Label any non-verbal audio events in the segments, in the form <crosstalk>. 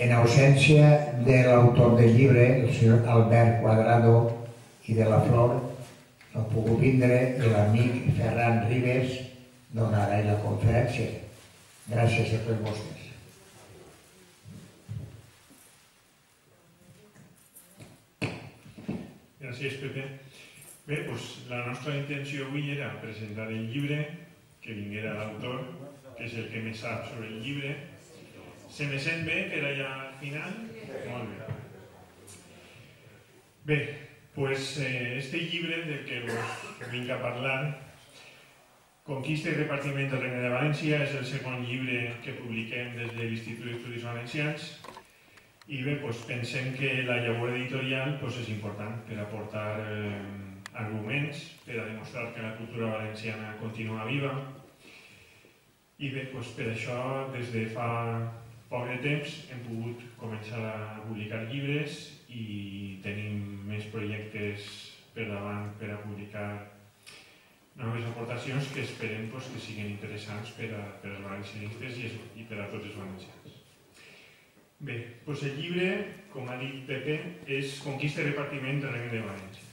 En ausència de l'autor del llibre, el senyor Albert Cuadrado i de la Flor, no ha pogut vindre l'amic Ferran Ribes donarà la conferència. Gràcies a tots vostès. Gràcies, Pepe. Bé, doncs, la nostra intenció avui era presentar el llibre, que vinguera l'autor, que és el que més sap sobre el llibre. Se me sent bé per allà al final? Molt bé. Bé, pues eh, este llibre del que vos vinc a parlar, Conquista i repartiment del Regne de València, és el segon llibre que publiquem des de l'Institut d'Estudis Valencians i bé, doncs pensem que la llavor editorial doncs, és important per aportar eh, arguments, per a demostrar que la cultura valenciana continua viva i bé, doncs, per això des de fa poc de temps hem pogut començar a publicar llibres i tenim més projectes per davant per a publicar noves aportacions que esperem pues, que siguin interessants per, a, per als valencianistes i, i per a tots els valencians. Bé, doncs el llibre, com ha dit Pepe, és Conquista i repartiment del Regne de València.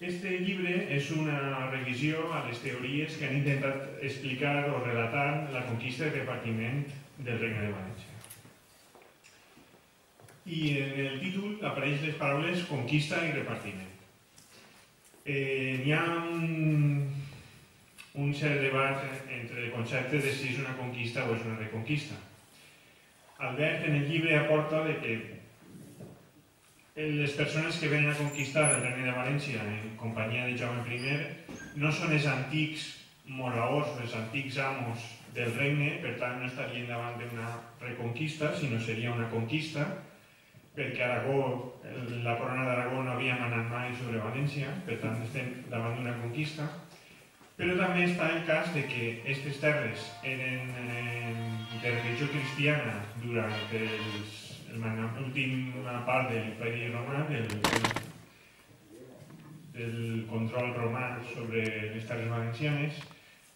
Este llibre és una revisió a les teories que han intentat explicar o relatar la conquista i repartiment del Regne de València. I en el títol apareix les paraules conquista i repartiment eh, hi ha un, un cert debat entre el concepte de si és una conquista o és una reconquista. Albert en el llibre aporta de que les persones que venen a conquistar el regne de València en companyia de Jaume I no són els antics moraors, els antics amos del regne, per tant no estarien davant d'una reconquista, sinó seria una conquista, perquè Aragó, la corona d'Aragó no havia manat mai sobre València, per tant estem davant d'una conquista, però també està el cas de que aquestes terres eren eh, de religió cristiana durant l'última part de l'imperi romà, del, del control romà sobre les terres valencianes.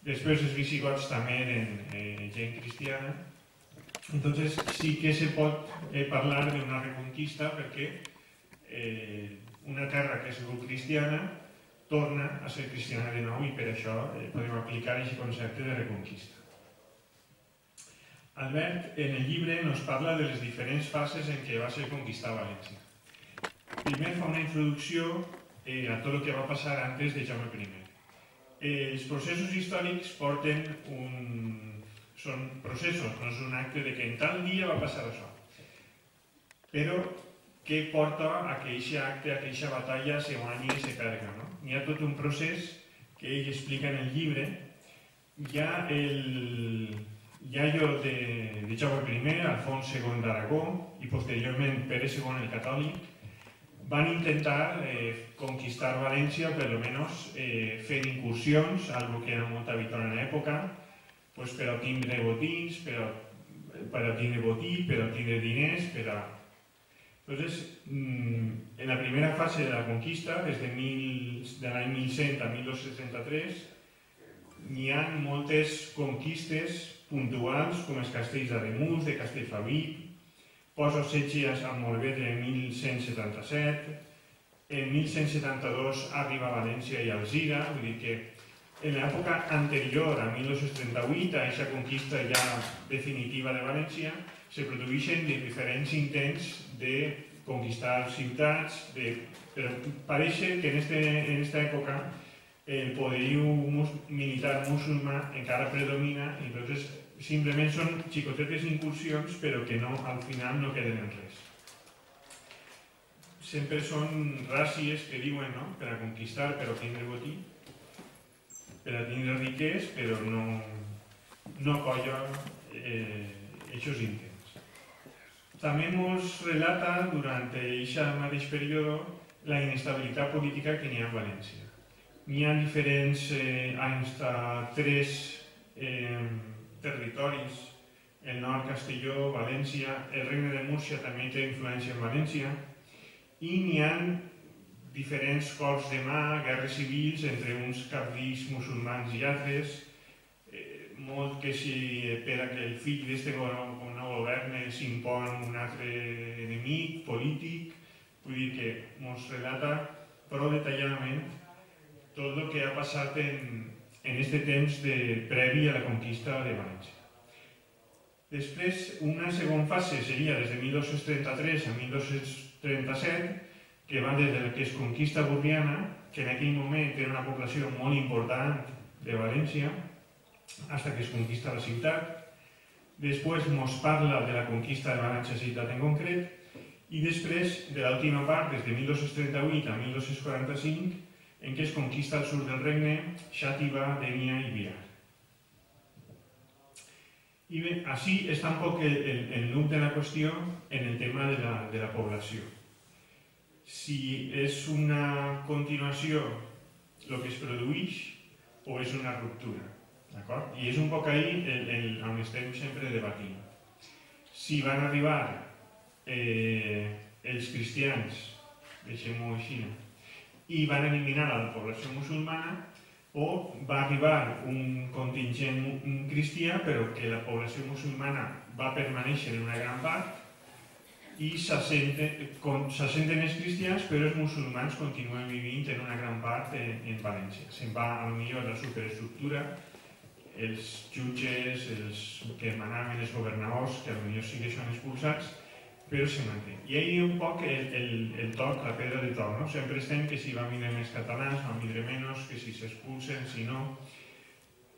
Després els visigots també eren eh, gent cristiana, Entonces sí que se pot eh, parlar d'una reconquista perquè eh, una terra que sigut cristiana torna a ser cristiana de nou i per això eh, podem aplicar aquest concepte de reconquista. Albert en el llibre nos parla de les diferents fases en què va ser conquistar València. Primer fa una introducció eh, a tot el que va passar antes de Jaume I. Eh, els processos històrics porten un, són processos, no és un acte de que en tal dia va passar això. Però què porta a que aquest acte, a que aquesta batalla se guanyi i se perga. No? Hi ha tot un procés que ell explica en el llibre. Hi ha, el, allò de, de Jaume I, Alfons II d'Aragó i posteriorment Pere II el catòlic, van intentar eh, conquistar València, per almenys eh, fent incursions, algo que era molt habitual en l'època, pues, per obtindre botins, per, per obtindre botí, per obtindre diners, per a... Entonces, mm, en la primera fase de la conquista, des de, mil, de l'any 1100 a 1263, n'hi ha moltes conquistes puntuals, com els castells d'Ademús, de Castellfabí, posa setges a Morvedre en 1177, en 1172 arriba a València i Alzira, vull dir que en l'època anterior, a 1938, a aquesta conquista ja definitiva de València, se produeixen diferents intents de conquistar ciutats, de, però pareix que en aquesta en època el poderío mus, militar musulmà encara predomina i entonces simplement són xicotetes incursions però que no, al final no queden en res. Sempre són ràcies que diuen no? per a conquistar, per obtenir botí, per a tindre riquers, però no, no colla eh, aquests intents. També ens relata durant aquest mateix període la inestabilitat política que n'hi ha a València. N'hi ha diferents eh, anys de tres eh, territoris, el nord Castelló, València, el regne de Múrcia també té influència en València, i n'hi ha diferents cops de mà, guerres civils entre uns cabdills musulmans i altres, eh, molt que si per a que el fill d'aquest no governe s'impon un altre enemic polític, vull dir que ens relata prou detalladament tot el que ha passat en, en este temps de previ a la conquista de València. Després, una segona fase seria des de 1233 a 1237, que va des del que es conquista Burriana, que en aquell moment era una població molt important de València, fins que es conquista la ciutat. Després mos parla de la conquista de València ciutat en concret, i després de l'última part, des de 1238 a 1245, en què es conquista el sud del regne, Xàtiva, Dènia i Biar. I bé, així està un poc el, el, nuc de la qüestió en el tema de la, de la població. Si és una continuació el que es produeix o és una ruptura. D'acord? I és un poc ahí el, el, on estem sempre debatint. Si van arribar eh, els cristians, deixem-ho així, i van eliminar la població musulmana, o va arribar un contingent cristià, però que la població musulmana va permanèixer en una gran part, i s'assenten els cristians, però els musulmans continuen vivint en una gran part en, en València. Se'n va, a lo millor, la superestructura, els jutges, els que manaven, els governadors, que potser sí que són expulsats, però se manté. I ahir un poc el, el, el toc, la pedra de toc, no? Sempre estem que si van vindre més catalans, van vindre menys, que si s'expulsen, si no...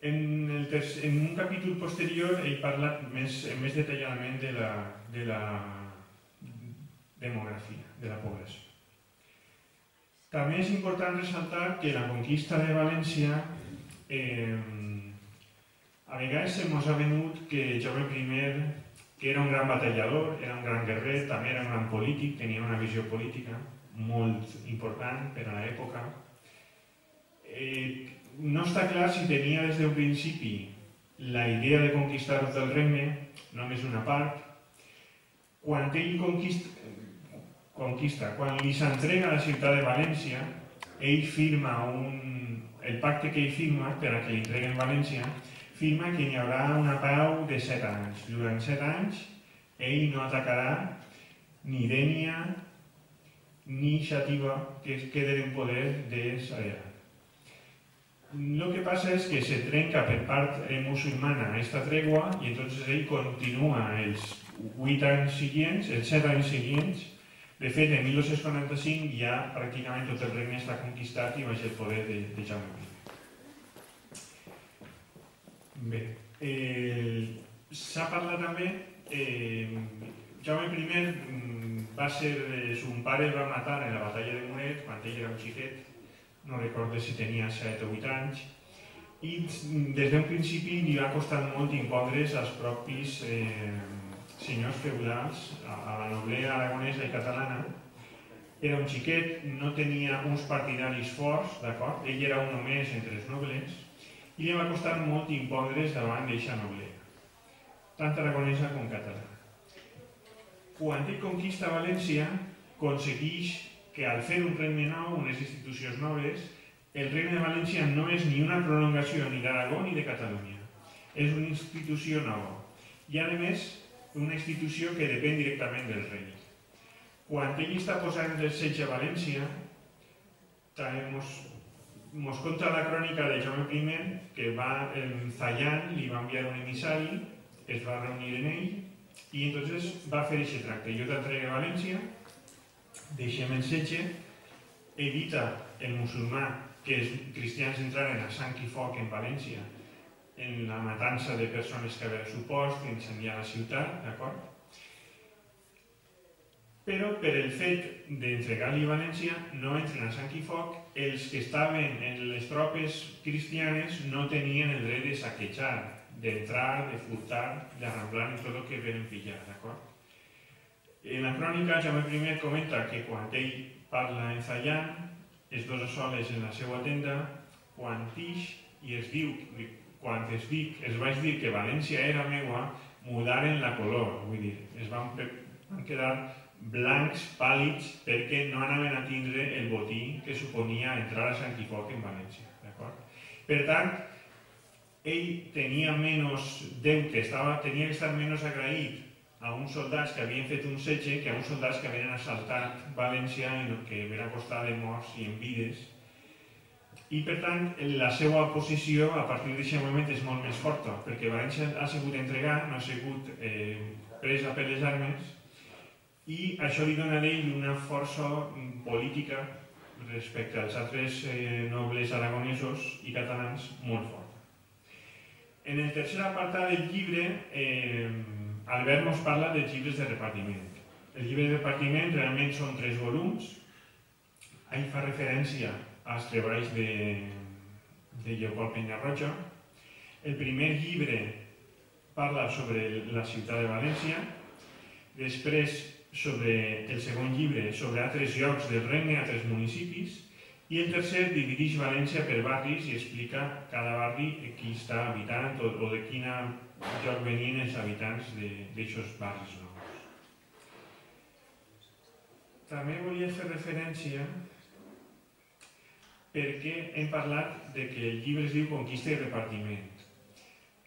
En, el tercer, en un capítol posterior he parlat més, més detalladament de la, de la demografia, de la població. També és important ressaltar que la conquista de València eh, a vegades se mos ha venut que Jaume I, que era un gran batallador, era un gran guerrer, també era un gran polític, tenia una visió política molt important per a l'època. Eh, no està clar si tenia des d'un principi la idea de conquistar tot el regne, només una part. Quan ell conquista, conquista quan li s'entrega la ciutat de València, ell firma un, el pacte que ell firma per a que li entreguen València, firma que hi haurà una pau de set anys. Durant set anys ell no atacarà ni Dènia ni Xativa que es queden en poder de Sarera. Lo que passa és que se trenca per part musulmana esta tregua i entonces ell continua els 8 anys seguents, els 7 anys seguents. De fet, en 1245 ja pràcticament tot el regne està conquistat i baix el poder de, de Jaume. Bé, eh, s'ha parlat també, eh, Jaume I mm, va ser, eh, son pare va matar en la batalla de Monet quan ell era un xiquet, no recordo si tenia 7 o 8 anys, i mm, des d'un principi li va costar molt impondre's als propis eh, senyors feudals, a, la noblea aragonesa i catalana, era un xiquet, no tenia uns partidaris forts, d'acord? Ell era un només entre els nobles, i li va costar molt impondre's davant d'eixa noblea, tant aragonesa com catalana. Quan ell conquista València, aconsegueix que al fer un regne nou, unes institucions noves, el regne de València no és ni una prolongació ni d'Aragó ni de Catalunya. És una institució nova. I a més, una institució que depèn directament del rei. Quan ell està posant el setge a València, també Mos conta la crònica de Jaume I que va en Zayán, li va enviar un emissari, es va reunir en ell i entonces va fer aquest tracte. Jo t'entregué a València, deixem el setge, evita el musulmà que els cristians entraren a sang i foc en València en la matança de persones que havia supost, incendiar la ciutat, d'acord? Però per el fet d'entregar-li València no entren a sang i foc, els que estaven en les tropes cristianes no tenien el dret de saquejar, d'entrar, de furtar, d'arramblar en tot el que venen pillar, d'acord? En la crònica Jaume I comenta que quan ell parla en Zayán, es dos soles en la seva tenda, quan tix i es diu, quan es dic, es vaig dir que València era meua, mudaren la color, vull dir, es van, van quedar blancs, pàl·lids, perquè no anaven a tindre el botí que suponia entrar a Sant Quifoc en València. Per tant, ell tenia menys deute, estava, tenia que estar menys agraït a uns soldats que havien fet un setge que a uns soldats que havien assaltat València i que havien costat de morts i en vides. I per tant, la seva posició a partir d'aquest moment és molt més forta, perquè València ha sigut entregat, no ha sigut eh, presa per les armes, i això li dona a ell una força política respecte als altres eh, nobles aragonesos i catalans molt forta. En el tercer apartat del llibre, eh, Albert nos parla dels llibres de repartiment. El llibre de repartiment realment són tres volums. Ahí fa referència als treballs de, de Lleopold Penyarroja. El primer llibre parla sobre la ciutat de València, després sobre el segon llibre sobre altres llocs del regne, altres municipis, i el tercer divideix València per barris i explica cada barri qui està habitant o, o de quina lloc venien els habitants d'aixòs barris nous. També volia fer referència perquè hem parlat de que el llibre es diu Conquista i repartiment.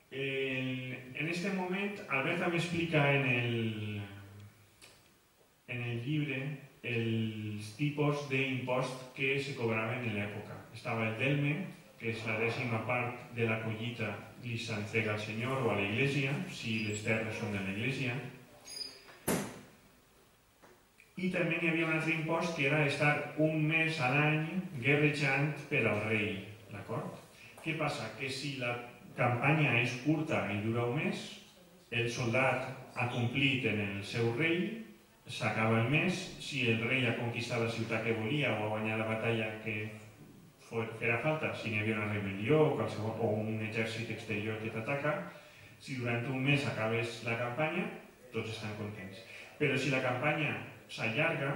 En, en aquest moment, Albert també explica en el, en el llibre els tipus d'impost que se cobraven en l'època. Estava el delme, que és la dècima part de la collita li s'entrega al senyor o a l'església, si les terres són de l'església. I també hi havia un altre impost que era estar un mes a l'any guerrejant per al rei. D'acord? Què passa? Que si la campanya és curta i dura un mes, el soldat ha complit en el seu rei s'acaba el mes, si el rei ha conquistat la ciutat que volia o ha guanyat la batalla que fera falta, si n'hi havia una rebel·lió o, qualsevol, o un exèrcit exterior que t'ataca, si durant un mes acabes la campanya, tots estan contents. Però si la campanya s'allarga,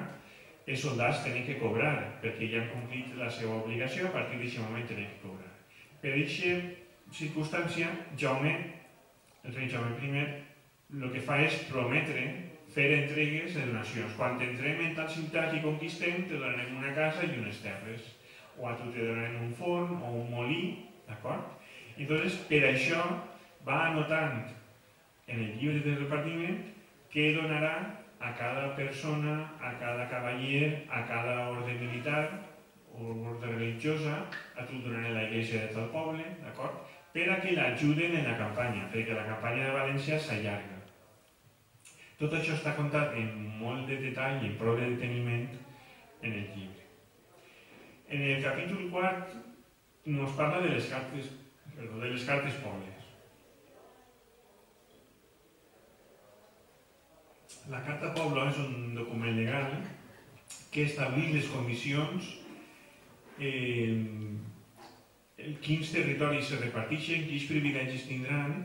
els soldats tenen que cobrar, perquè ja han complit la seva obligació, a partir d'aquest moment tenen que cobrar. Per aquesta circumstància, Jaume, el rei Jaume I, el que fa és prometre fer entregues de donacions. Quan entrem en tal ciutat i conquistem, te donarem una casa i unes terres. O a tu te donarem un forn o un molí, d'acord? Entonces, per això va anotant en el llibre de repartiment què donarà a cada persona, a cada cavaller, a cada ordre militar o ordre religiosa, a tu donaré la iglesia de tal poble, d'acord? Per a que l'ajuden en la campanya, perquè la campanya de València s'allarga. Tot això està contat en molt de detall i prou de deteniment en el llibre. En el capítol quart nos parla de les cartes, perdó, de les cartes pobles. La Carta Pobla és un document legal que estableix les condicions eh, quins territoris se reparteixen, quins privilegis tindran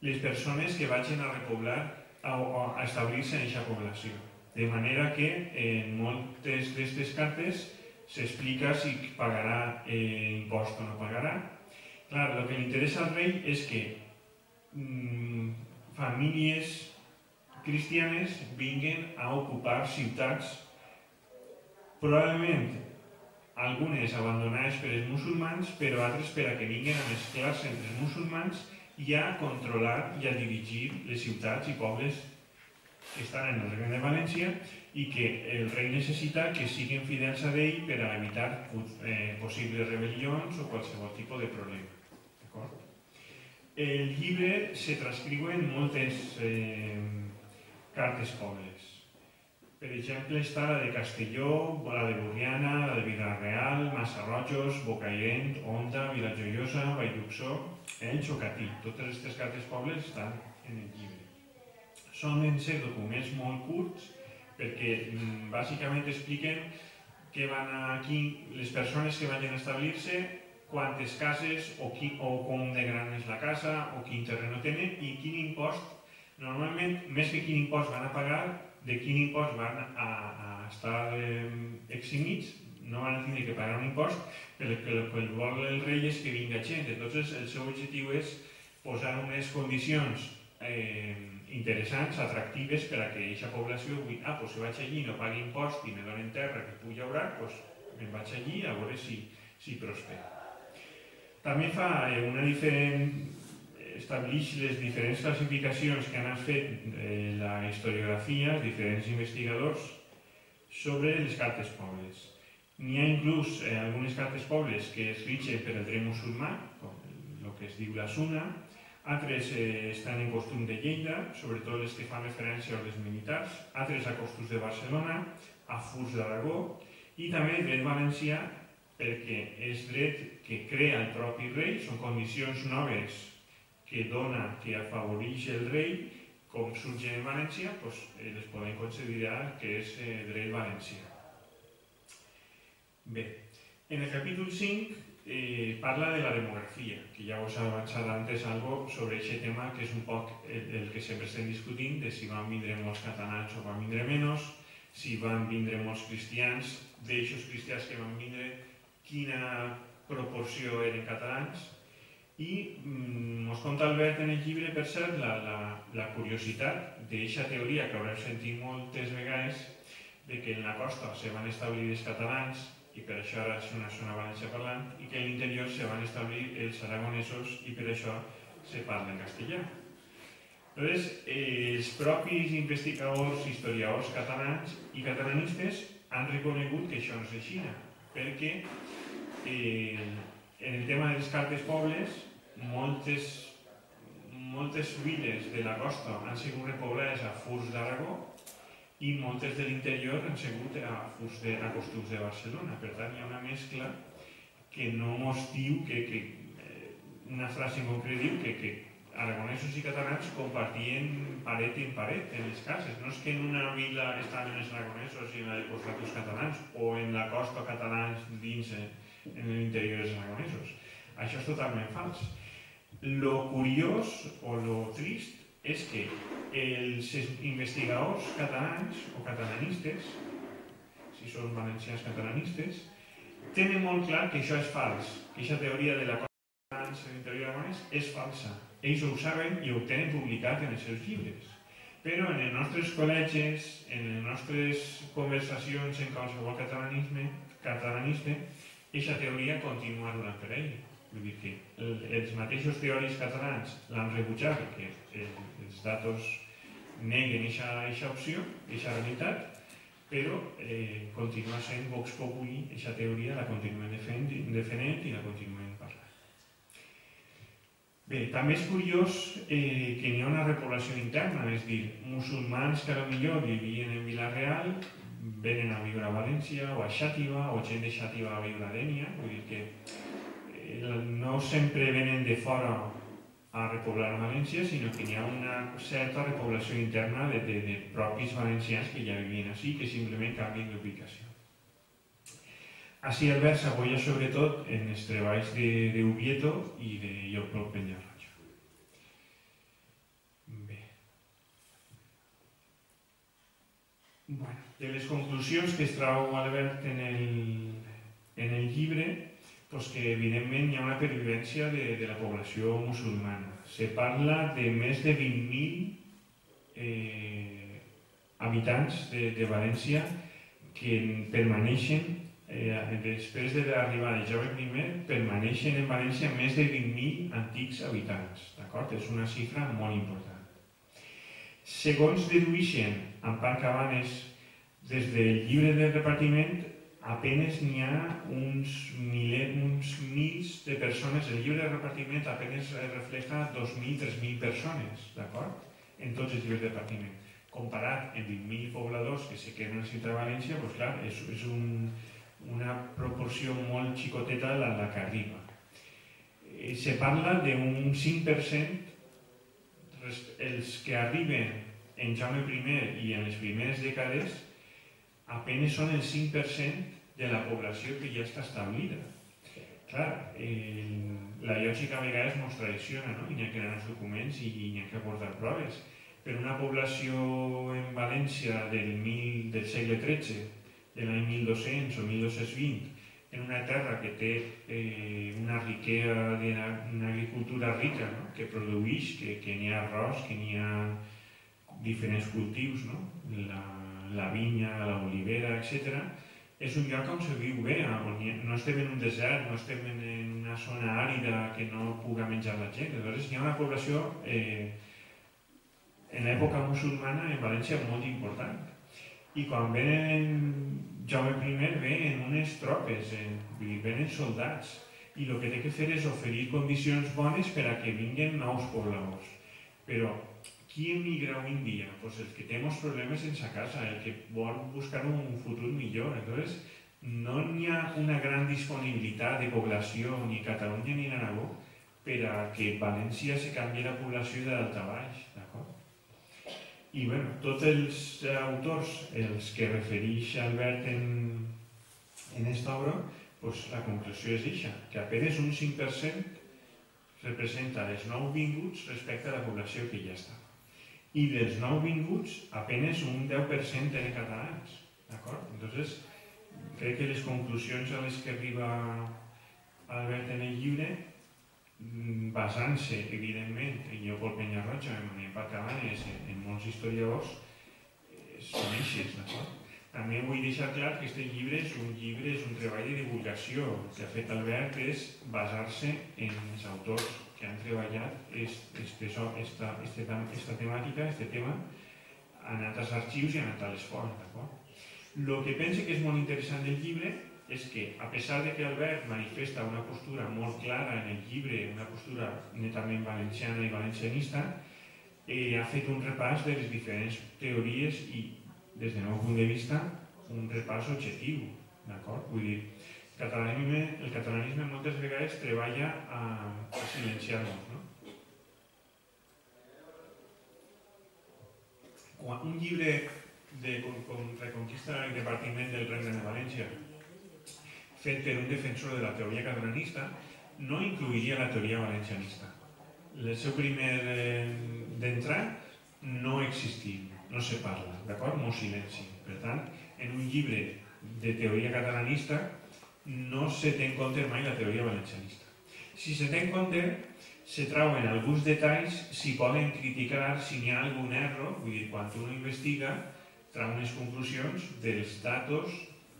les persones que vagin a repoblar a, a establir-se en aquesta població. De manera que en moltes d'aquestes cartes s'explica si pagarà eh, impost o no pagarà. Clar, el que li interessa al rei és que mm, famílies cristianes vinguen a ocupar ciutats probablement algunes abandonades per els musulmans, però altres per a que vinguin a mesclar-se entre els musulmans i a controlar i a dirigir les ciutats i pobles que estan en el Regne de València i que el rei necessita que siguin fidels a ell per a evitar eh, possibles rebel·lions o qualsevol tipus de problema. El llibre se transcriuen moltes eh, cartes pobles. Per exemple, està la de Castelló, la de Borriana, la de Vilareal, Massarrojos, Bocairent, Onda, Vilajoiosa, Vallduxó, Elx o Catí. Totes aquestes cartes pobles estan en el llibre. Són en ser documents molt curts perquè mm, bàsicament expliquen que van aquí les persones que vagin a establir-se, quantes cases o, qui, o com de gran és la casa o quin terreno tenen i quin impost, normalment més que quin impost van a pagar, de quin impost van a, a estar eh, eximits, no van a tenir que pagar un impost, el que el vol el rei és que vinga gent. Entonces, el seu objectiu és posar unes condicions eh, interessants, atractives, per a que aquesta població digui, ah, doncs si vaig allí no pagui impost i me donen terra que pugui llaurar, doncs me'n vaig allí a veure si, si prospera. També fa eh, una diferent establix les diferents classificacions que han fet eh, la historiografia, els diferents investigadors, sobre les cartes pobles. N'hi ha inclús eh, algunes cartes pobles que es rigen per el dret musulmà, com el que es diu la Suna, altres eh, estan en costum de Lleida, sobretot les que fan referència a ordres militars, altres a costos de Barcelona, a Furs d'Aragó, i també dret valencià perquè és dret que crea el propi rei, són condicions noves que dona, que afavoreix el rei, com surge en València, doncs, les podem considerar que és eh, dret valencià. Bé, en el capítol 5 eh, parla de la demografia, que ja us he avançat antes algo sobre aquest tema que és un poc el, el que sempre estem discutint, de si van vindre molts catalans o van vindre menys, si van vindre molts cristians, d'aixòs cristians que van vindre, quina proporció eren catalans, i mm, us conta Albert en el llibre, per cert, la, la, la curiositat d'aquesta teoria que haurem sentit moltes vegades de que en la costa se van establir els catalans i per això ara és una zona valencià parlant i que en l'interior se van establir els aragonesos i per això se parla en castellà. Llavors, eh, els propis investigadors, historiadors catalans i catalanistes han reconegut que això no és així, perquè eh, en el tema dels cartes pobles moltes, moltes viles de la costa han sigut repoblades a Furs d'Aragó i moltes de l'interior han sigut a, Furs de, a Costums de Barcelona. Per tant, hi ha una mescla que no mos diu que, que eh, una frase en concret diu que, que aragonesos i catalans compartien paret en paret en les cases. No és que en una vila estaven els aragonesos i en la de costat els catalans o en la costa catalans dins en, en l'interior els aragonesos. Això és totalment fals. Lo curiós o lo trist és que els investigadors catalans o catalanistes, si són valencians catalanistes, tenen molt clar que això és fals, que aquesta teoria de la catalans en l'interior aragonès és falsa. Ells ho saben i ho tenen publicat en els seus llibres. Però en els nostres col·legis, en les nostres conversacions en qualsevol catalanisme, catalanista, aquesta teoria continua donant per ell. Vull dir que els mateixos teòrics catalans l'han rebutjat perquè els datos neguen aquesta opció, aquesta realitat, però eh, continua sent Vox Populi, aquesta teoria la continuen defendent i la continuen parlant. Bé, també és curiós eh, que n'hi ha una repoblació interna, és dir, musulmans que potser vivien en Vila-real venen a viure a València o a Xàtiva o gent de Xàtiva a viure a Dènia, vull dir que no sempre venen de fora a repoblar València, sinó que hi una certa repoblació interna de, de, de que ja vivien així, que simplement canvien d'ubicació. Així Albert s'apoya sobretot en els treballs d'Ubieto i de Lloclop Penyarroja. Bé. Bueno, de les conclusions que es trau Albert en el, en el llibre, pues que evidentment hi ha una pervivència de, de la població musulmana. Se parla de més de 20.000 eh, habitants de, de València que permaneixen, eh, després de l'arribada de Jaume I, permaneixen en València més de 20.000 antics habitants. D'acord? És una xifra molt important. Segons dedueixen Ampar Cabanes des del llibre del repartiment, apenes n'hi ha uns, miler, uns mils de persones, el llibre de repartiment apenes refleja 2.000, 3.000 persones, d'acord? En tots els llibres de repartiment. Comparat amb 20.000 pobladors que se queden a Ciutat de València, doncs clar, és, és un, una proporció molt xicoteta la, la que arriba. Eh, se parla d'un 5% els que arriben en Jaume I i en les primeres dècades apenas són el 5% de la població que ja està establida. Clar, eh, la lògica a vegades ens traiciona, no? i n'hi ha que anar als documents i n'hi ha que aportar proves. Per una població en València del, mil, del segle XIII, de l'any 1200 o 1220, en una terra que té eh, una riquesa, una agricultura rica, no? que produeix, que, que n'hi ha arròs, que n'hi ha diferents cultius, no? la, la vinya, l'olivera, etc., és un lloc on se viu bé, on no estem en un desert, no estem en una zona àrida que no puga menjar la gent. Llavors hi ha una població eh, en l'època musulmana en València molt important. I quan venen Jaume I ve en unes tropes, en, venen soldats, i el que té que fer és oferir condicions bones per a que vinguen nous pobladors. Però qui emigra avui en dia? Pues el que té molts problemes sense casa, el que vol buscar un futur millor. Entonces, no n'hi ha una gran disponibilitat de població ni a Catalunya ni a Aragó per a que València se canvi la població de dalt a baix. I bueno, tots els autors, els que refereix Albert en, en esta obra, pues la conclusió és això, que apenas un 5% representa els nouvinguts respecte a la població que ja està i dels nouvinguts apenas un 10% eren catalans. D'acord? Entonces, crec que les conclusions a les que arriba Albert en el llibre, mm, basant-se, evidentment, en Lleopold Penyarroja, en Manuel Pacabanes, en, en molts historiadors, eh, són eixes, d'acord? També vull deixar clar que aquest llibre és un llibre, és un treball de divulgació. El que ha fet Albert és basar-se en els autors que han treballat este, esta, esta, esta temàtica, este tema, anat als arxius i han anat a les fonts. El que pense que és molt interessant del llibre és que, a pesar de que Albert manifesta una postura molt clara en el llibre, una postura netament valenciana i valencianista, eh, ha fet un repàs de les diferents teories i, des del meu punt de vista, un repàs objectiu. D'acord? Vull dir, catalanisme, el catalanisme moltes vegades treballa a, a silenciar-nos. No? Quan un llibre de con, con Reconquista i Repartiment del Regne de València fet per un defensor de la teoria catalanista no incluiria la teoria valencianista. El seu primer eh, d'entrar no existia, no se parla, d'acord? Molt silenci. Per tant, en un llibre de teoria catalanista no se té en compte mai la teoria valencianista. Si se té en compte, se trauen alguns detalls, si poden criticar, si n'hi ha algun error, vull dir, quan uno investiga, trau unes conclusions dels datos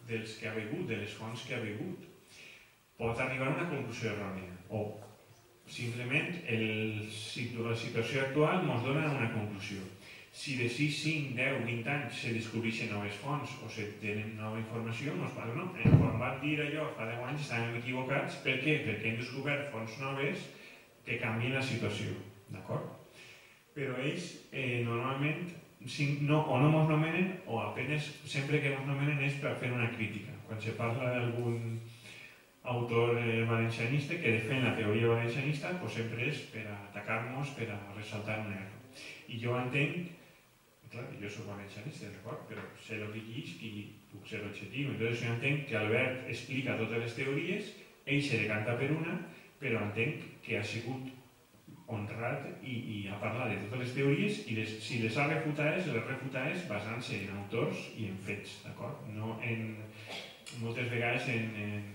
dels que ha begut, de les fonts que ha begut. Pot arribar a una conclusió errònia, o simplement el, la situació actual ens dona una conclusió si de 6, 5, 10, 20 anys se descobreixen noves fonts o se tenen nova informació, no es passa, no? Eh, quan van dir allò fa 10 anys estàvem equivocats, per què? Perquè hem descobert fonts noves que canvien la situació, d'acord? Però ells eh, normalment si no, o no ens nomenen o apenas sempre que ens nomenen és per fer una crítica. Quan se parla d'algun autor eh, valencianista que defèn la teoria valencianista, pues sempre és per atacar-nos, per a ressaltar un error. I jo entenc clar, jo soc valencianista, d'acord, però sé el que llisc i puc ser objectiu. Entonces jo entenc que Albert explica totes les teories, ell se decanta per una, però entenc que ha sigut honrat i, i ha parlat de totes les teories i les, si les ha refutades, les refutades basant-se en autors i en fets, d'acord? No en, moltes vegades en, en,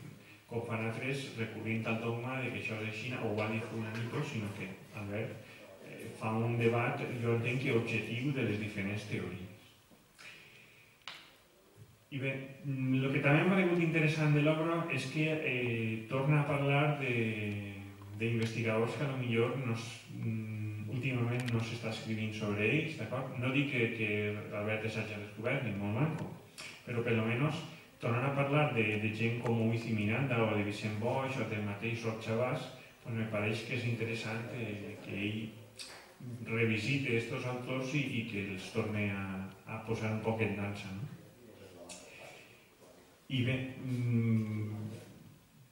com fan altres, recorrint al dogma de que això és així o ho ha dit un sinó que Albert fa un debat, jo entenc que objectiu de les diferents teories. I bé, el que també m'ha paregut interessant de l'obra és que eh, torna a parlar d'investigadors que a lo millor no, mm, últimament no s'està escrivint sobre ells, d'acord? No dic que, que Albert s'hagi descobert, ni molt manco, però per almenys tornar a parlar de, de gent com Uiz i Miranda o de Vicent Boix o del mateix Roig Chabàs, doncs me pareix que és interessant que, que ell revisite estos autors i, i que els torne a, a posar un poc en dansa. No? I bé, mmm,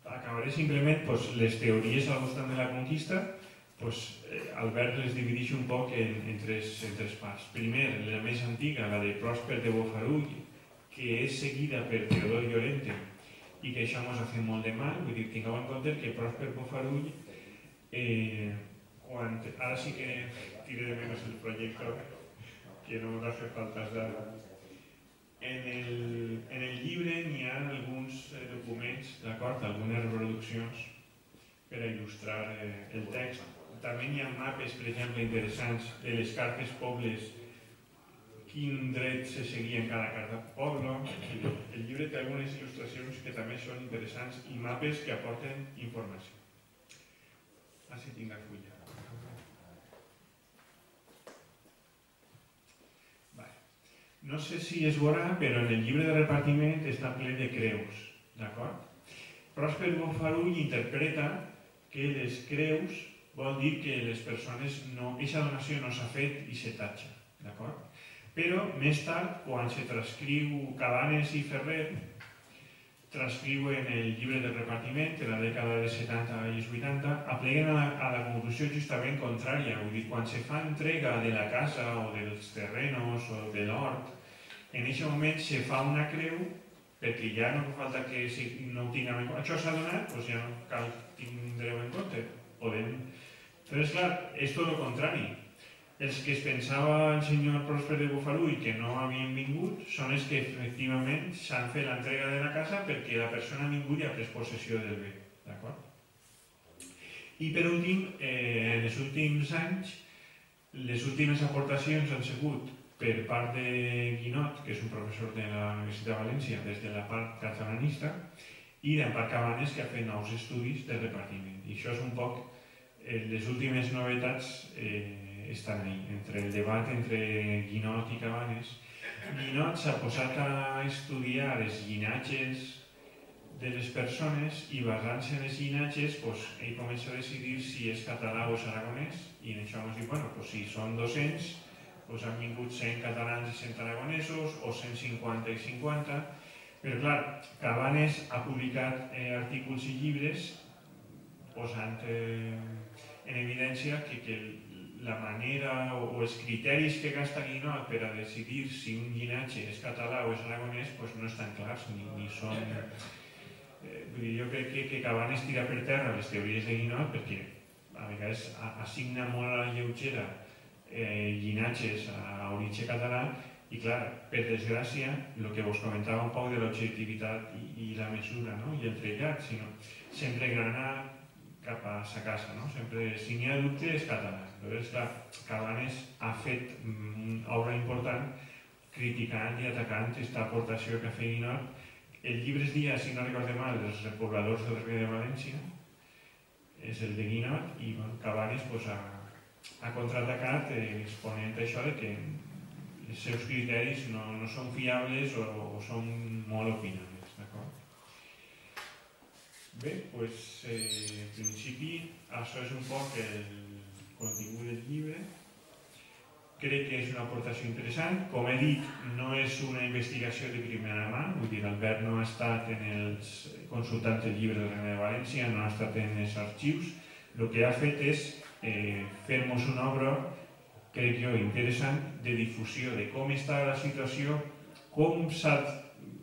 acabaré simplement pues, les teories al voltant de la conquista, pues, eh, Albert les divideix un poc en, en, tres, en tres parts. Primer, la més antiga, la de Pròsper de Bofarull, que és seguida per Teodor Llorente, i que això ens ha fet molt de mal, vull dir, tingueu en compte que Pròsper Bofarull eh, quan, ara sí que tire de menos el proyecto que no nos hace falta dades. En el, en el llibre n'hi ha alguns eh, documents, d'acord, algunes reproduccions per a il·lustrar eh, el text. També hi ha mapes, per exemple, interessants de les cartes pobles quin dret se seguia en cada cada poble. El llibre té algunes il·lustracions que també són interessants i mapes que aporten informació. Així tinc la fulla. Vale. No sé si es veurà, però en el llibre de repartiment està ple de creus, d'acord? Prosper Bonfarull interpreta que les creus vol dir que les persones no, aquesta donació no s'ha fet i se tatxa, d'acord? Però més tard, quan se transcriu Cabanes i Ferrer, transcriuen el llibre de repartiment de la dècada de 70 i 80, apleguen a la, a la conclusió justament contrària. Vull dir, quan se fa entrega de la casa o dels terrenos o de l'hort, en aquest moment se fa una creu perquè ja no fa falta que si no ho tinguem en compte. Això s'ha donat, doncs ja no cal tindreu en compte. Podem... Però és clar, és tot el contrari els que es pensava el senyor Prosper de Bufalú i que no havien vingut són els que efectivament s'han fet l'entrega de la casa perquè la persona vingut i ha pres possessió del bé. D'acord? I per últim, eh, en els últims anys, les últimes aportacions han sigut per part de Guinot, que és un professor de la Universitat de València, des de la part catalanista, i d'Empar Cabanes, que ha fet nous estudis de repartiment. I això és un poc eh, les últimes novetats eh, estan ahí, entre el debat entre Guinot i Cabanes. Guinot s'ha posat a estudiar els llinatges de les persones i basant-se en els llinatges pues, ell comença a decidir si és català o és aragonès i en això ens diu, bueno, pues, si són 200 pues, han vingut 100 catalans i 100 aragonesos o 150 i 50 però clar, Cabanes ha publicat eh, artículs i llibres posant eh, en evidència que, que la manera o, o els criteris que gasta Guinot per a decidir si un llinatge és català o és aragonès pues no estan clars ni, ni són... Eh, vull dir, jo crec que, que Cabanes tira per terra les teories de Guinot perquè a vegades assigna molt a la lleugera eh, llinatges a origen català i clar, per desgràcia, el que vos comentava un poc de l'objectivitat i, i la mesura no? i el trellat, sinó sempre grana cap a sa casa, no? sempre si n'hi ha dubte és català Llavors, clar, Cabanes ha fet una obra important criticant i atacant aquesta aportació que fet Guinot. El llibre es dia, si no recordem mal, dels repobladors del Regne de València, és el de Guinot, i bueno, Cabanes pues, ha, ha contraatacat eh, exponent això de que els seus criteris no, no són fiables o, o són molt opinables. Bé, doncs, eh, en principi, això és un poc el, contingut del llibre. Crec que és una aportació interessant. Com he dit, no és una investigació de primera mà, vull dir, Albert no ha estat en els consultants del llibre del Regne de València, no ha estat en els arxius. El que ha fet és eh, fer-nos una obra, crec jo, interessant, de difusió de com està la situació, com s'ha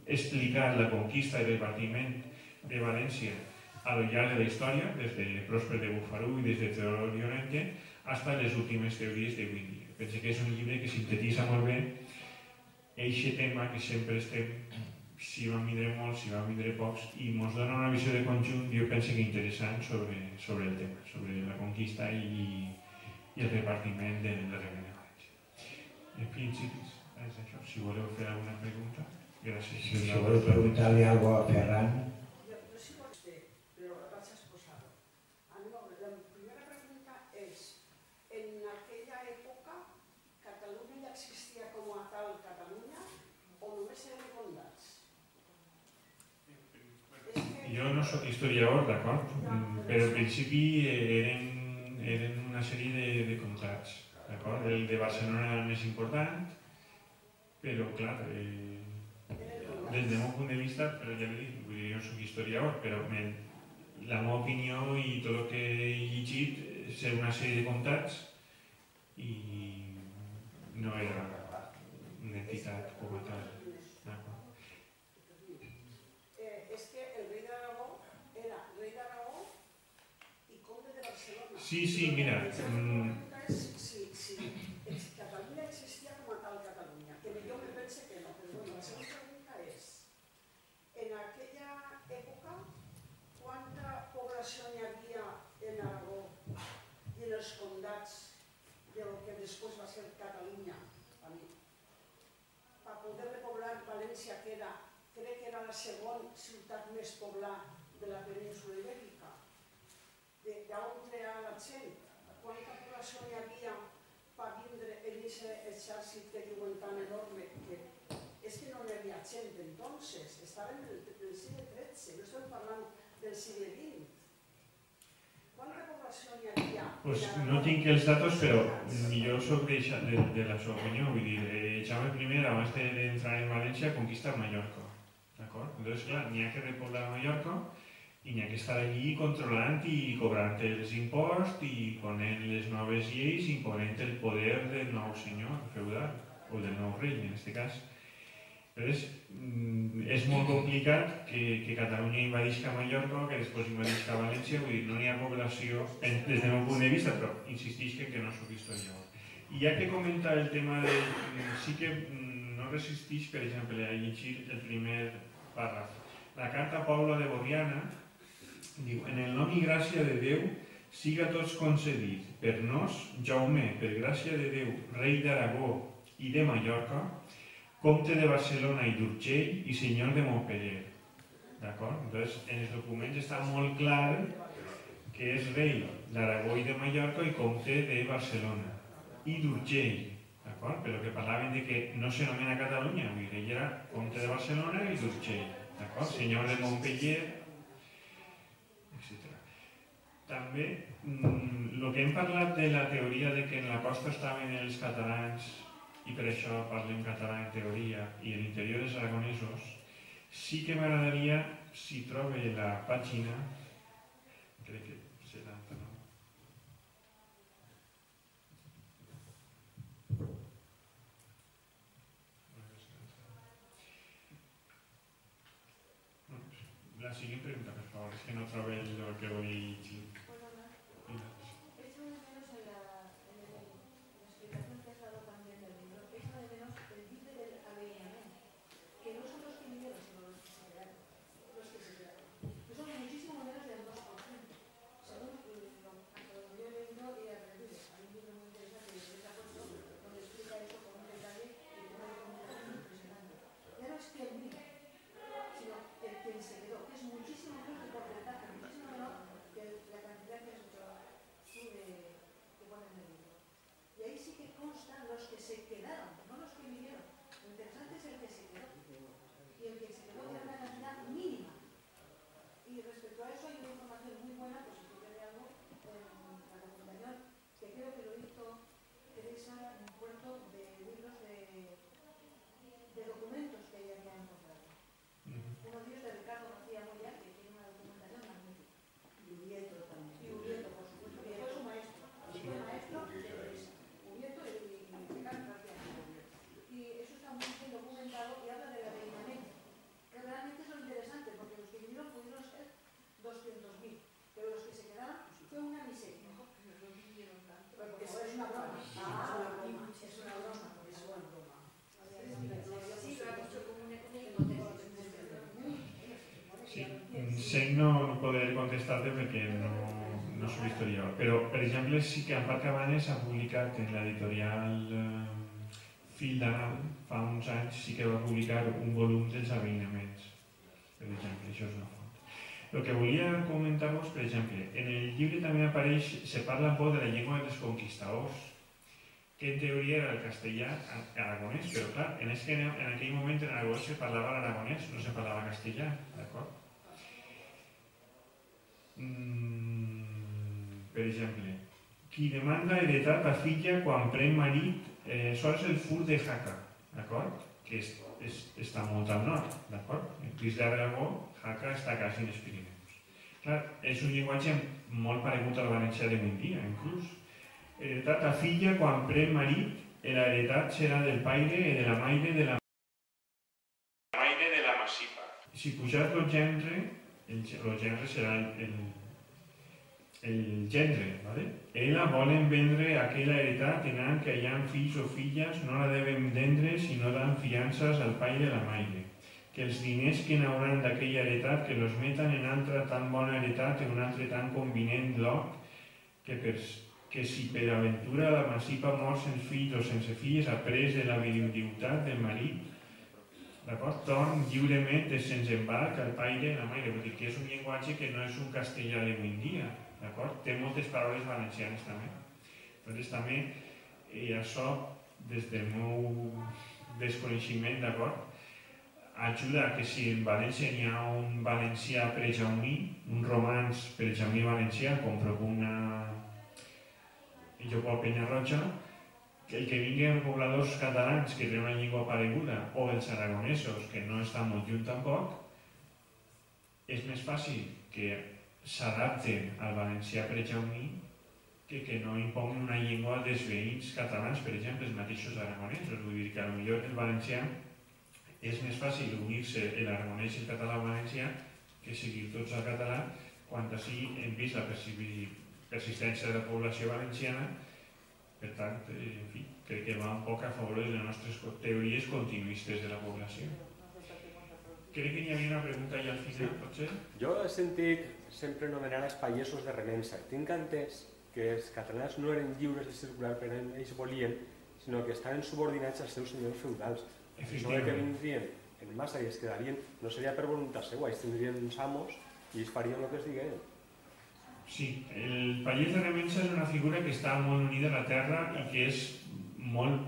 explicat la conquista i el repartiment de València a lo llarg de la història, des de Prosper de Bufarú i des de Teodor Llorente, hasta les últimes teories d'avui dia. Penso que és un llibre que sintetitza molt bé aquest tema que sempre estem, si vam vindre molts, si vam vindre pocs, i ens dona una visió de conjunt, jo penso que interessant sobre, sobre el tema, sobre la conquista i, i el repartiment del, Regne de València. En principi, és això. Si voleu fer alguna pregunta, gràcies. Si, si voleu preguntar-li alguna cosa a Ferran, jo no sóc historiador, d'acord? Mm, però al principi eren, eren una sèrie de, de comtats, d'acord? El de Barcelona era el més important, però clar, eh, des del meu punt de vista, però ja dic, vull dir, jo soc historiador, però men, la meva opinió i tot el que he llegit és una sèrie de comtats i no era una entitat com a tal. Sí, sí, mira. Mm. Si, si Catalunya existia com a tal Catalunya, que jo me pense que no, però bueno, la segona pregunta és, en aquella època, quanta població hi havia en Aragó i en els condats de lo que després va ser Catalunya? A mi. poder repoblar València, que era, crec que era la segona ciutat més poblada de la península ibèrica, treia la gent, quanta població hi havia per vindre en aquest exèrcit que diuen tan enorme, que és que no n'hi havia gent entonces, estava en el, el segle XIII, no estem parlant del segle XX. Quanta població hi havia? Pues en no Aragó? tinc els datos, però jo soc de, de, de la seva opinió. Vull dir, eh, Jaume I, abans de- d'entrar en València, conquista Mallorca. D'acord? Entonces, clar, n'hi ha que repoblar Mallorca i n'hi ha que estar allí controlant i cobrant els imposts i ponent les noves lleis i ponent el poder del nou senyor feudal, o del nou rei, en aquest cas. Llavors, mm, és molt complicat que, que Catalunya invadisca Mallorca, que després invadisca València, vull dir, no n'hi ha població, des del meu punt de vista, però insistix que, que no sóc historiador. I ja que comenta el tema de... Sí que mm, no resistix, per exemple, a llegir el primer pàrraf. La carta a Paula de Borriana diu En el nom i gràcia de Déu siga tots concedit per nos, Jaume, per gràcia de Déu, rei d'Aragó i de Mallorca, comte de Barcelona i d'Urgell i senyor de Montpellier. D'acord? Entonces, en els documents està molt clar que és rei d'Aragó i de Mallorca i comte de Barcelona i d'Urgell. D'acord? Però que parlaven de que no s'anomena Catalunya, vull dir, era comte de Barcelona i d'Urgell. D'acord? Senyor de Montpellier. També, el que hem parlat de la teoria de que en la costa estaven els catalans i per això parlem català en teoria i en l'interior els aragonesos, sí que m'agradaria, si trobe la pàgina, crec que 79, La siguiente pregunta, por favor, es que no trobé lo que voy Perdona, echo de menos en la, en el- en la explicación que has dado también del libro, echo de menos el dice del aveillamiento, que no son los que vinieron, sino los que se quedaron. Los que se quedaron. Que son muchísimo menos del 2%. Según eh, lo, hasta donde yo he leído y he aprendido. Hay un libro muy interesante de Teresa Puerto donde explica eso con un detalle y con una documentación impresionante. Ya no es que el mío, sino el que se quedó, que es muchísimo menos de porcentaje, muchísimo menor que la cantidad que has hecho tú de, que pone en el libro. Y ahí sí que constan los que se quedaron, no los que vinieron. Lo interesante es el que se quedó. Y el que se quedó era una cantidad mínima. Y respecto a eso hay una información muy buena, pues si tú quieres algo, en la documentación, que creo que lo hizo Teresa en Puerto de libros de, de documentos que ella había encontrado. Uno de ellos de Ricardo García Moya, que tiene una documentación magnífica. Y Ubieto también. Y Ubieto, por supuesto, que fue su maestro. Fue maestro de Teresa. Ubieto y, y Ricardo García Moya. Y eso está muy bien documentado y habla del aveillamiento, que realmente es lo interesante, porque los que vinieron pudieron ser 200.000, pero los que se quedaron fue una miseria. No vivieron tanto. Porque eso es una broma. Ah, es una broma. es una broma, porque Es es una broma. Sí, lo ha dicho como un Sí, mm, sé no poder contestar-te perquè no, no soc historiador, però, per exemple, sí que Ampar Cabanes ha publicat en l'editorial eh, Fil d'Anal, fa uns anys, sí que va publicar un volum dels avinaments, per exemple, això és una font. El que volia comentar-vos, per exemple, en el llibre també apareix, se parla un poc de la llengua dels conquistadors, que en teoria era el castellà aragonès, però clar, en, es que en, en aquell moment en aragonès se parlava l'aragonès, no se parlava castellà, d'acord? Mm, per exemple, qui demanda heretat a filla quan pren marit, eh, és el fur de Jaca, d'acord? Que és, és, està molt al nord, d'acord? En Cris d'Aragó, Jaca està quasi en els Pirineus. Clar, és un llenguatge molt paregut al valencià d'avui en dia, inclús. Heretat a filla quan pren marit, la heretat serà del paire i de la maire de la maire de la massipa. Si pujat el gendre, el, el gendre serà el, el, gendre, ¿vale? Ella volen vendre aquella heretat tenant que hi ha fills o filles, no la devem vendre si no dan fiances al paire i la maire. Que els diners que n'hauran d'aquella heretat que los metan en altra tan bona heretat en un altre tan convenient lloc que, per, que si per aventura la massipa mor sense fills o sense filles après de la viuditat del marit d'acord? Torn lliurement de sense embarc al paire en la maire, vull dir que és un llenguatge que no és un castellà d'avui en dia, d'acord? Té moltes paraules valencianes també. Entonces també eh, això, des del meu desconeixement, d'acord? Ajuda que si en València n'hi ha un valencià prejaumí, un romans prejaumí valencià, com propugna jo Pol Penyarroja, que que vinguin pobladors catalans que tenen una llengua pareguda o els aragonesos que no estan molt lluny tampoc, és més fàcil que s'adapten al valencià prejaumí que que no imponguin una llengua dels veïns catalans, per exemple, els mateixos aragonesos. Vull dir que potser el valencià és més fàcil unir-se l'aragonès i el català al valencià que seguir tots al català quan així hem vist la persistència de la població valenciana per tant, eh, en fi, crec que va un poc a favor de les nostres teories continuistes de la població. Crec que n'hi havia una pregunta allà al final, sí. potser? Jo he sentit sempre anomenar els pagesos de remensa. Tinc entès que els catalans no eren lliures de circular per on ells volien, sinó que estaven subordinats als seus senyors feudals. Això que vindrien en massa i es quedarien, no seria per voluntat seva, ells tindrien uns amos i ells farien el que es diguin. Sí, el pallès de remensa és una figura que està molt unida a la terra i que és molt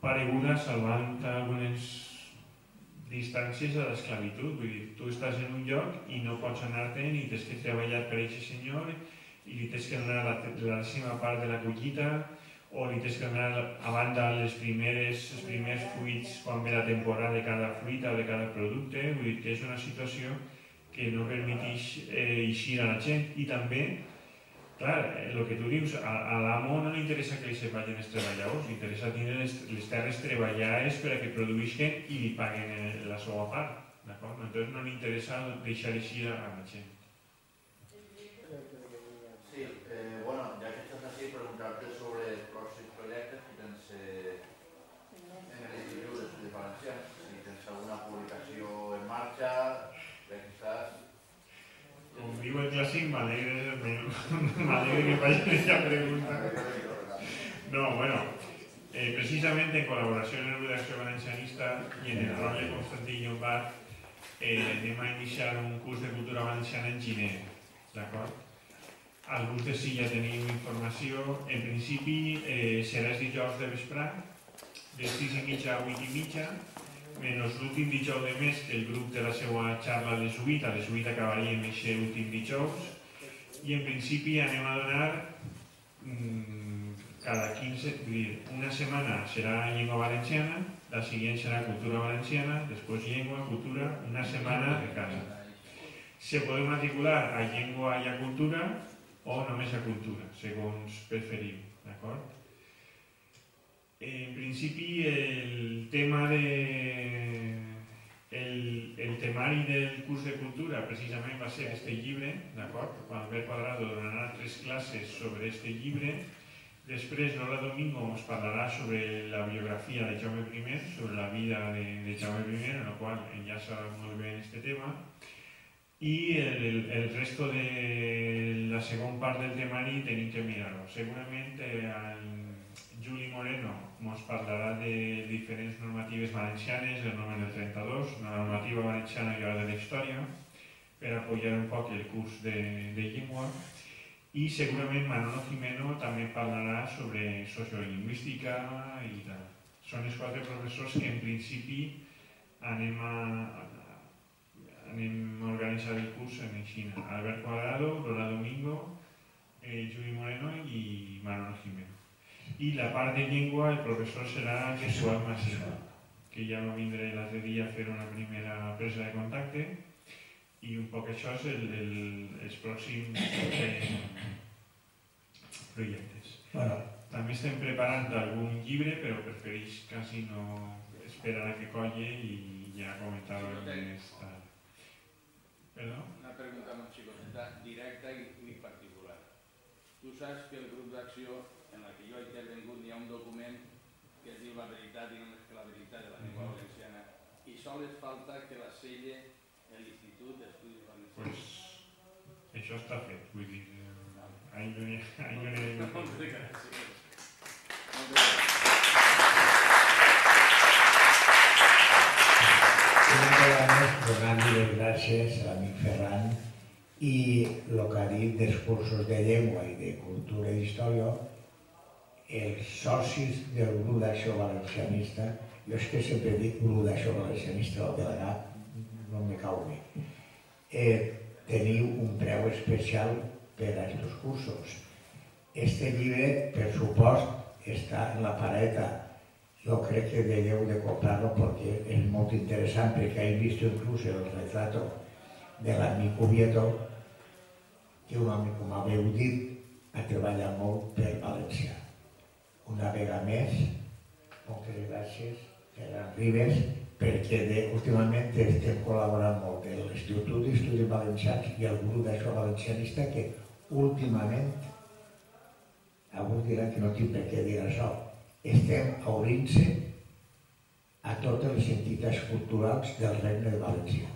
pareguda salvant algunes distàncies a l'esclavitud. Vull dir, tu estàs en un lloc i no pots anar-te'n i tens que treballar per aquest senyor i li tens que donar la, la décima part de la collita o li tens que donar a banda les primeres, els primers fruits quan ve la temporada de cada fruita o de cada producte. Vull dir que és una situació que no permeteix eh, eixir a la gent i també, clar, el que tu dius, a, a l'amo no li interessa que li se vagin els treballadors, li interessa tenir les, les terres treballades per a que produïsquen i li paguen eh, la seva part? Entonces no li interessa deixar eixir a la gent. Sí, eh, bueno, ya que estás así, preguntarte sobre próximos proyectos que tens eh, en el Instituto de Estudios Valencians, si tens alguna publicació en marxa, ja que estàs... Com diu el clàssic, m'alegre m'alegre que faci aquesta pregunta. No, bueno, eh, precisamente en colaboració amb la redacció valencianista i en el rol de Constantí Llombard eh, anem a iniciar un curs de cultura valenciana en Ginet, d'acord? Alguns de si ja teniu informació. En principi eh, serà els dijous de vesprà, de 6 i mitja a 8 i mitja, menys l'últim dijous de mes que el grup de la seva xarra a les 8, a les 8 acabaríem aquest últim dijous, i en principi anem a donar mmm, cada 15, vull dir, una setmana serà llengua valenciana, la següent serà cultura valenciana, després llengua, cultura, una setmana de casa. Se podeu matricular a llengua i a cultura o només a cultura, segons preferiu, d'acord? En principi, el tema de... El, el temari del curs de cultura precisament va ser este llibre, d'acord? Quan Albert Quadrado donarà tres classes sobre este llibre. Després, Lola Domingo ens parlarà sobre la biografia de Jaume I, sobre la vida de, de Jaume I, en la qual enllaça molt bé este tema. I el, el resto de la segona part del temari tenim que mirar-ho. Segurament eh, el Juli Moreno ens parlarà de diferents normatives valencianes, el nom del 32, una normativa valenciana i hora de la història, per apoyar un poc el curs de, de llengua. I segurament Manolo Jimeno també parlarà sobre sociolingüística i tal. Són els quatre professors que en principi anem a, el curs en Xina. Albert Cuadrado, Lola Domingo, eh, Juli Moreno i Manolo Jimeno. I la part de llengua, el professor serà Jesús Massima, que ja va vindre l'altre dia a fer una primera presa de contacte i un poc això és el, el, els pròxims eh, projectes. Bueno, També estem preparant algun llibre, però prefereix quasi no esperar a que colle i ja comentar-ho més tard. Perdó? Una pregunta molt xicoteta, directa i, i particular. Tu saps que el grup d'acció jo he intervengut hi ha un document que es diu La veritat i només que la veritat de la llengua valenciana i sols falta que la selle l'Institut d'Estudis Valencians. Pues això està fet, vull dir, no ha, ahí no hi ha <laughs> Moltes gràcies. Moltes gràcies. Gràcies, l'amic Ferran, i el que ha dit dels cursos de llengua i de cultura i d'història, els socis del grup d'acció valencianista, jo és que sempre dic grup d'acció valencianista, el delegat no me cau bé, eh, teniu un preu especial per a aquests cursos. Este llibre, per supost, està en la pareta. Jo crec que degueu de comprar-lo perquè és molt interessant, perquè he vist inclús el retrato de l'amic Oviedo, que un amic, com haveu dit, ha treballat molt per València. Una vegada més, moltes gràcies, Ferran Ribes, perquè de, últimament estem col·laborant molt amb l'Institut d'Estudis Valencians i el grup d'això valencianista que últimament, avui diran que no tinc per què dir això, estem obrint-se a totes les entitats culturals del Regne de València.